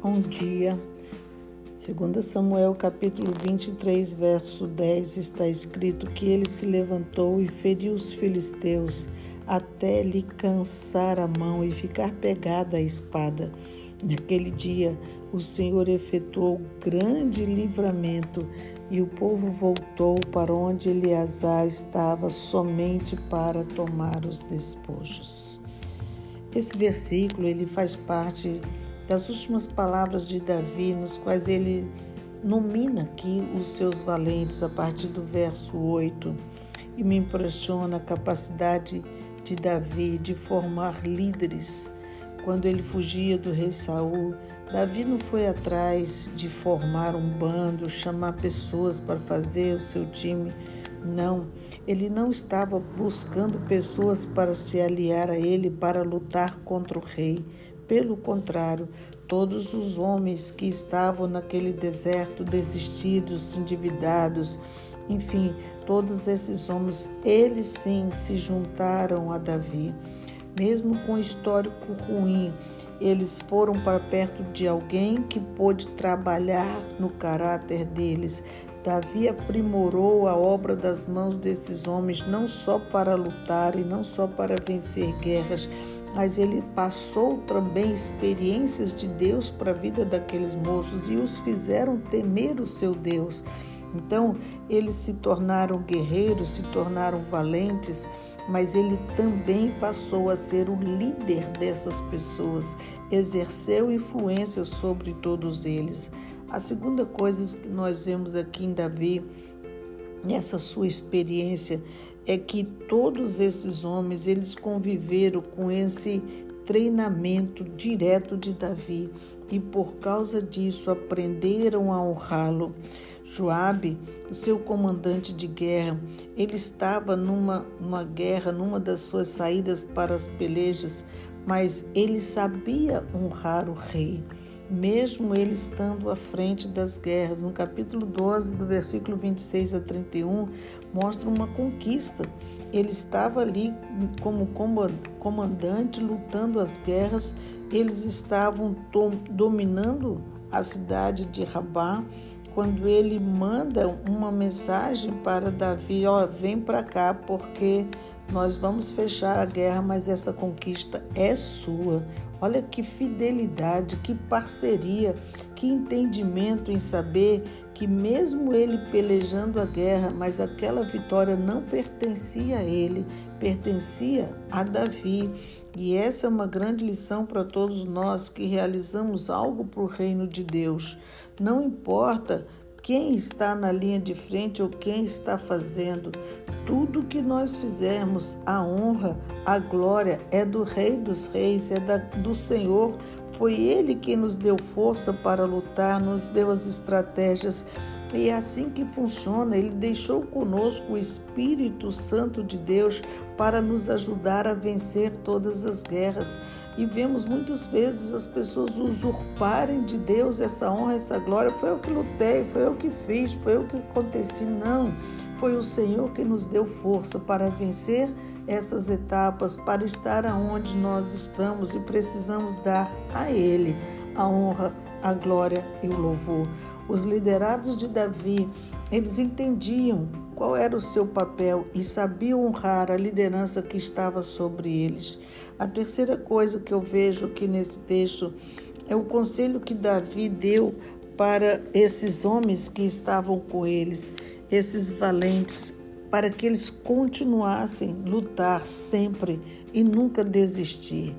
Bom dia. Segundo Samuel, capítulo 23, verso 10, está escrito que ele se levantou e feriu os filisteus até lhe cansar a mão e ficar pegada a espada. Naquele dia, o Senhor efetuou grande livramento e o povo voltou para onde Eleazar estava somente para tomar os despojos. Esse versículo ele faz parte das últimas palavras de Davi, nos quais ele nomina aqui os seus valentes a partir do verso 8. E me impressiona a capacidade de Davi de formar líderes. Quando ele fugia do rei Saul, Davi não foi atrás de formar um bando, chamar pessoas para fazer o seu time não, ele não estava buscando pessoas para se aliar a ele para lutar contra o rei. Pelo contrário, todos os homens que estavam naquele deserto, desistidos, endividados, enfim, todos esses homens, eles sim se juntaram a Davi. Mesmo com histórico ruim, eles foram para perto de alguém que pôde trabalhar no caráter deles, Davi aprimorou a obra das mãos desses homens, não só para lutar e não só para vencer guerras, mas ele passou também experiências de Deus para a vida daqueles moços e os fizeram temer o seu Deus. Então, eles se tornaram guerreiros, se tornaram valentes, mas ele também passou a ser o líder dessas pessoas, exerceu influência sobre todos eles. A segunda coisa que nós vemos aqui em Davi, nessa sua experiência, é que todos esses homens, eles conviveram com esse treinamento direto de Davi e por causa disso aprenderam a honrá-lo. Joabe, seu comandante de guerra, ele estava numa uma guerra, numa das suas saídas para as pelejas, mas ele sabia honrar o rei mesmo ele estando à frente das guerras. No capítulo 12, do versículo 26 a 31, mostra uma conquista. Ele estava ali como comandante, lutando as guerras, eles estavam dominando a cidade de Rabá. Quando ele manda uma mensagem para Davi, ó, vem para cá porque nós vamos fechar a guerra, mas essa conquista é sua. Olha que fidelidade, que parceria, que entendimento em saber que, mesmo ele pelejando a guerra, mas aquela vitória não pertencia a ele, pertencia a Davi. E essa é uma grande lição para todos nós que realizamos algo para o reino de Deus. Não importa quem está na linha de frente ou quem está fazendo. Tudo que nós fizermos, a honra, a glória é do Rei dos Reis, é da, do Senhor. Foi Ele quem nos deu força para lutar, nos deu as estratégias. E é assim que funciona. Ele deixou conosco o Espírito Santo de Deus para nos ajudar a vencer todas as guerras. E vemos muitas vezes as pessoas usurparem de Deus essa honra, essa glória. Foi eu que lutei, foi eu que fiz, foi eu que aconteci. Não, foi o Senhor que nos deu força para vencer essas etapas, para estar aonde nós estamos e precisamos dar a Ele a honra, a glória e o louvor. Os liderados de Davi, eles entendiam qual era o seu papel e sabiam honrar a liderança que estava sobre eles. A terceira coisa que eu vejo aqui nesse texto é o conselho que Davi deu para esses homens que estavam com eles, esses valentes, para que eles continuassem lutar sempre e nunca desistir.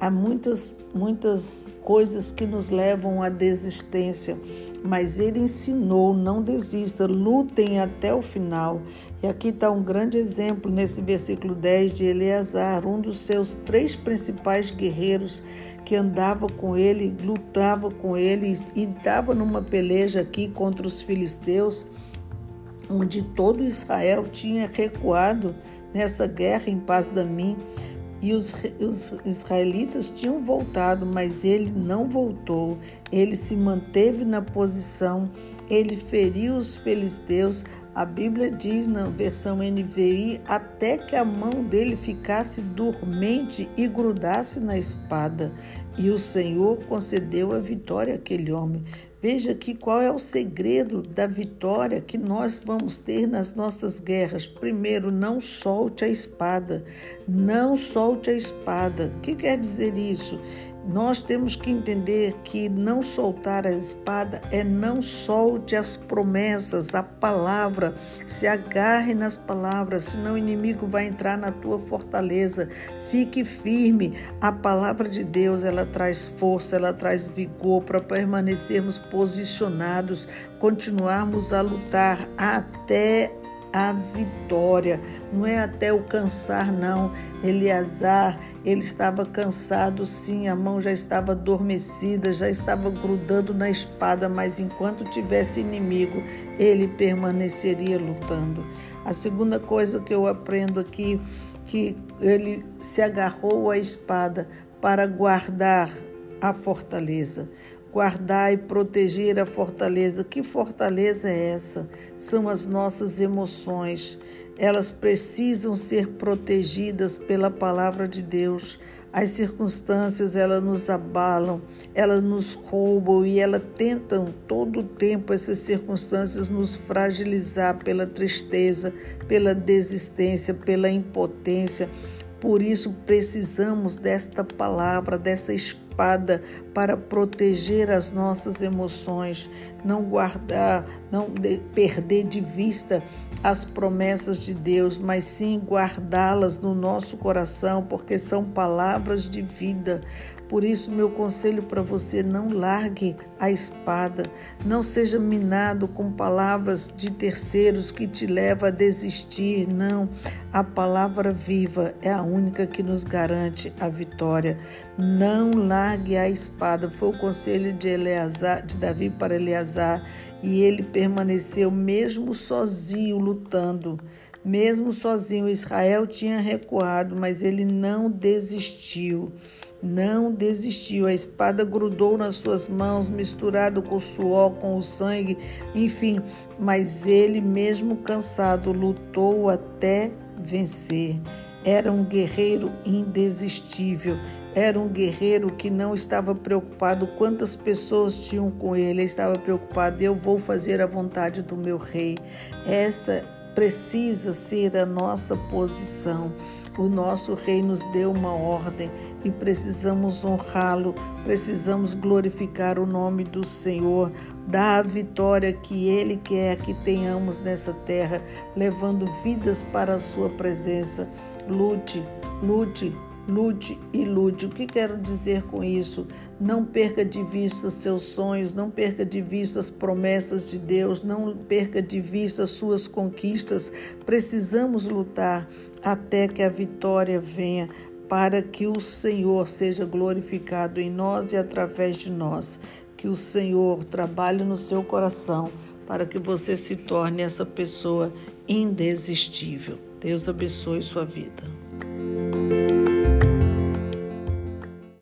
Há muitas muitas coisas que nos levam à desistência, mas ele ensinou: não desista, lutem até o final. E aqui está um grande exemplo nesse versículo 10 de Eleazar, um dos seus três principais guerreiros que andava com ele, lutava com ele e estava numa peleja aqui contra os filisteus, onde todo Israel tinha recuado nessa guerra em paz da mim e os, os israelitas tinham voltado, mas ele não voltou. Ele se manteve na posição, ele feriu os filisteus. A Bíblia diz na versão NVI até que a mão dele ficasse dormente e grudasse na espada. E o Senhor concedeu a vitória àquele homem. Veja aqui qual é o segredo da vitória que nós vamos ter nas nossas guerras. Primeiro, não solte a espada. Não solte a espada. O que quer dizer isso? Nós temos que entender que não soltar a espada é não solte as promessas, a palavra, se agarre nas palavras, senão o inimigo vai entrar na tua fortaleza. Fique firme. A palavra de Deus, ela traz força, ela traz vigor para permanecermos posicionados, continuarmos a lutar até a vitória. Não é até o cansar, não. Eleazar, ele estava cansado, sim, a mão já estava adormecida, já estava grudando na espada, mas enquanto tivesse inimigo, ele permaneceria lutando. A segunda coisa que eu aprendo aqui, que ele se agarrou à espada para guardar a fortaleza guardar e proteger a fortaleza. Que fortaleza é essa? São as nossas emoções. Elas precisam ser protegidas pela palavra de Deus. As circunstâncias, elas nos abalam, elas nos roubam e elas tentam todo o tempo essas circunstâncias nos fragilizar pela tristeza, pela desistência, pela impotência. Por isso precisamos desta palavra, dessa esperança espada para proteger as nossas emoções, não guardar, não de, perder de vista as promessas de Deus, mas sim guardá-las no nosso coração, porque são palavras de vida. Por isso, meu conselho para você: não largue a espada, não seja minado com palavras de terceiros que te levam a desistir. Não, a palavra viva é a única que nos garante a vitória. Não largue a espada. Foi o conselho de Eleazar, de Davi para Eleazar, e ele permaneceu mesmo sozinho lutando. Mesmo sozinho, Israel tinha recuado, mas ele não desistiu. Não desistiu. A espada grudou nas suas mãos, misturado com o suor, com o sangue, enfim. Mas ele, mesmo cansado, lutou até vencer. Era um guerreiro indesistível. Era um guerreiro que não estava preocupado quantas pessoas tinham com ele. Ele estava preocupado: eu vou fazer a vontade do meu rei. Essa precisa ser a nossa posição. O nosso rei nos deu uma ordem e precisamos honrá-lo, precisamos glorificar o nome do Senhor, dar a vitória que ele quer que tenhamos nessa terra, levando vidas para a sua presença. Lute, lute, Lute e lute. O que quero dizer com isso? Não perca de vista seus sonhos, não perca de vista as promessas de Deus, não perca de vista as suas conquistas. Precisamos lutar até que a vitória venha, para que o Senhor seja glorificado em nós e através de nós. Que o Senhor trabalhe no seu coração para que você se torne essa pessoa indesistível. Deus abençoe sua vida.